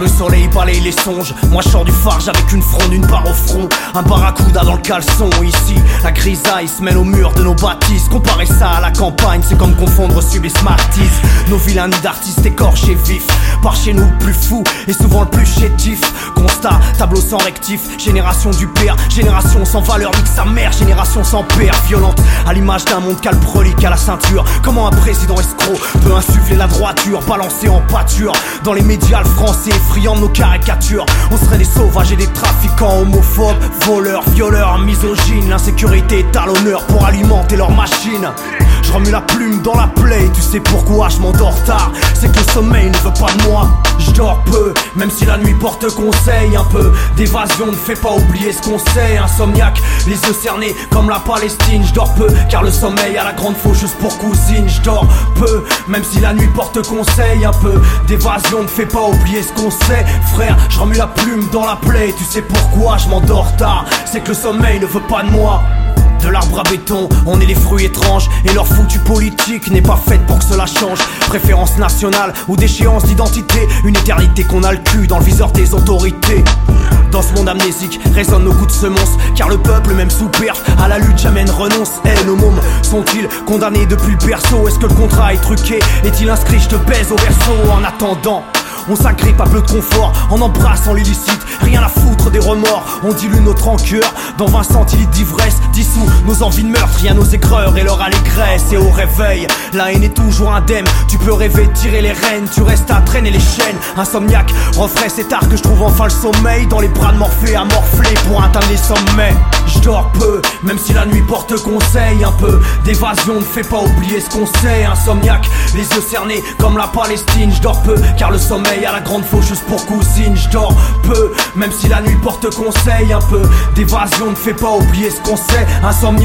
Le soleil balaye les songes, moi je sors du farge avec une fronde, une barre au front, un barracuda dans le caleçon. Ici, la grisaille se mêle au mur de nos bâtisses. Comparer ça à la campagne, c'est comme confondre sub et smarties. Nos vilains d'artistes écorchés vifs, par chez nous le plus fou et souvent le plus chétif. Constat, tableau sans rectif, génération du père, génération sans valeur, nique sa mère, génération sans père, violente, à l'image d'un monde calprolique à la ceinture. Comment un président escroc peut insuffler la droiture, balancer en pâture dans les médias le français, friand de nos caricatures. On serait des sauvages et des trafiquants, homophobes, voleurs, violeurs, misogynes. L'insécurité est à l'honneur pour alimenter leur machine. Je remue la plume dans la plaie, tu sais pourquoi je m'endors tard. C'est que le sommeil ne veut pas de moi. Dors peu, même si la nuit porte conseil. Un peu d'évasion ne fait pas oublier ce qu'on sait. Insomniaque, les yeux cernés comme la Palestine. Je dors peu, car le sommeil a la grande faucheuse pour cousine. Je peu, même si la nuit porte conseil. Un peu d'évasion ne fait pas oublier ce qu'on sait. Frère, je remue la plume dans la plaie. Tu sais pourquoi je m'endors tard. C'est que le sommeil ne veut pas de moi. L'arbre à béton, on est les fruits étranges Et leur foutu politique n'est pas faite pour que cela change. Préférence nationale ou déchéance d'identité. Une éternité qu'on a le cul dans le viseur des autorités. Dans ce monde amnésique résonnent nos coups de semonce. Car le peuple même sous perf à la lutte jamais ne renonce. Eh nos mômes sont-ils condamnés depuis le berceau Est-ce que le contrat est truqué? Est-il inscrit? Je te baise au berceau. En attendant on s'agrippe à peu de confort. En embrassant l'illicite, rien à foutre des remords. On dilue notre rancœur dans 20 centilitres d'ivresse, nos envies de meurtre, rien nos aigreurs et leur allégresse. Et au réveil, la haine est toujours indemne. Tu peux rêver tirer les rênes, tu restes à traîner les chaînes. Insomniaque, refrais c'est tard que je trouve enfin le sommeil dans les bras de Morphée à morfler pour atteindre les sommets. Je dors peu, même si la nuit porte conseil. Un peu d'évasion ne fait pas oublier ce qu'on sait. Insomniaque, les yeux cernés comme la Palestine. Je dors peu, car le sommeil a la grande faucheuse pour cousine. Je peu, même si la nuit porte conseil. Un peu d'évasion ne fait pas oublier ce qu'on sait. Insomniaque,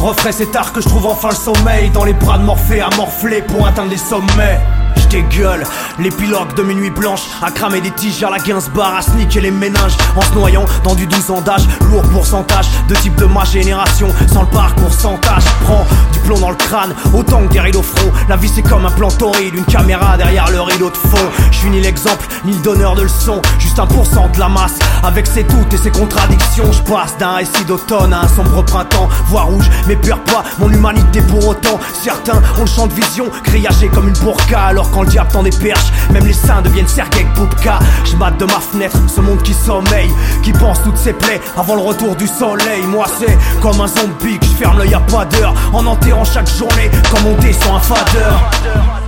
refrais c'est tard que je trouve enfin le sommeil. Dans les bras de Morphée à morfler pour atteindre les sommets. Je dégueule, l'épilogue de mes nuits blanches À cramer des tiges à la Gainsbar À sniquer les méninges En se noyant dans du 12 ans d'âge. Lourd pourcentage de type de ma génération. Sans le parcours sans tâche Prends du plomb dans le crâne. Autant que des rideaux au front La vie c'est comme un plan torride Une caméra derrière le rideau de fond suis ni l'exemple ni le donneur de leçons Juste un pourcent de la masse. Avec ses doutes et ses contradictions Je passe d'un récit d'automne à un sombre printemps. Voix rouge mais perds pas mon humanité pour autant. Certains ont le champ de vision Grillagé comme une burqa Alors quand le diable tend des perches Même les saints deviennent Sergei Poupka. Je mate de ma fenêtre ce monde qui sommeille Qui pense toutes ses plaies avant le retour du soleil. Moi c'est comme un zombie que je ferme l'œil à pas d'heure En enterrant chaque journée comme on descend un fadeur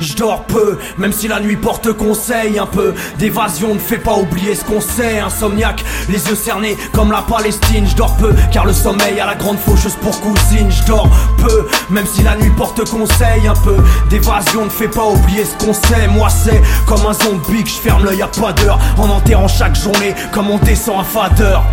Je dors peu, même si la nuit porte conseil Un peu. D'évasion ne fait pas oublier ce qu'on sait Insomniaque, les yeux cernés comme la Palestine. Je dors peu, car le sommeil a la grande faucheuse pour cousine. Je dors peu, même si la nuit porte conseil Un peu. D'évasion ne fait pas oublier ce qu'on sait. Moi c'est comme un zombie que je ferme l'œil à pas d'heure. En enterrant chaque journée comme on descend un fadeur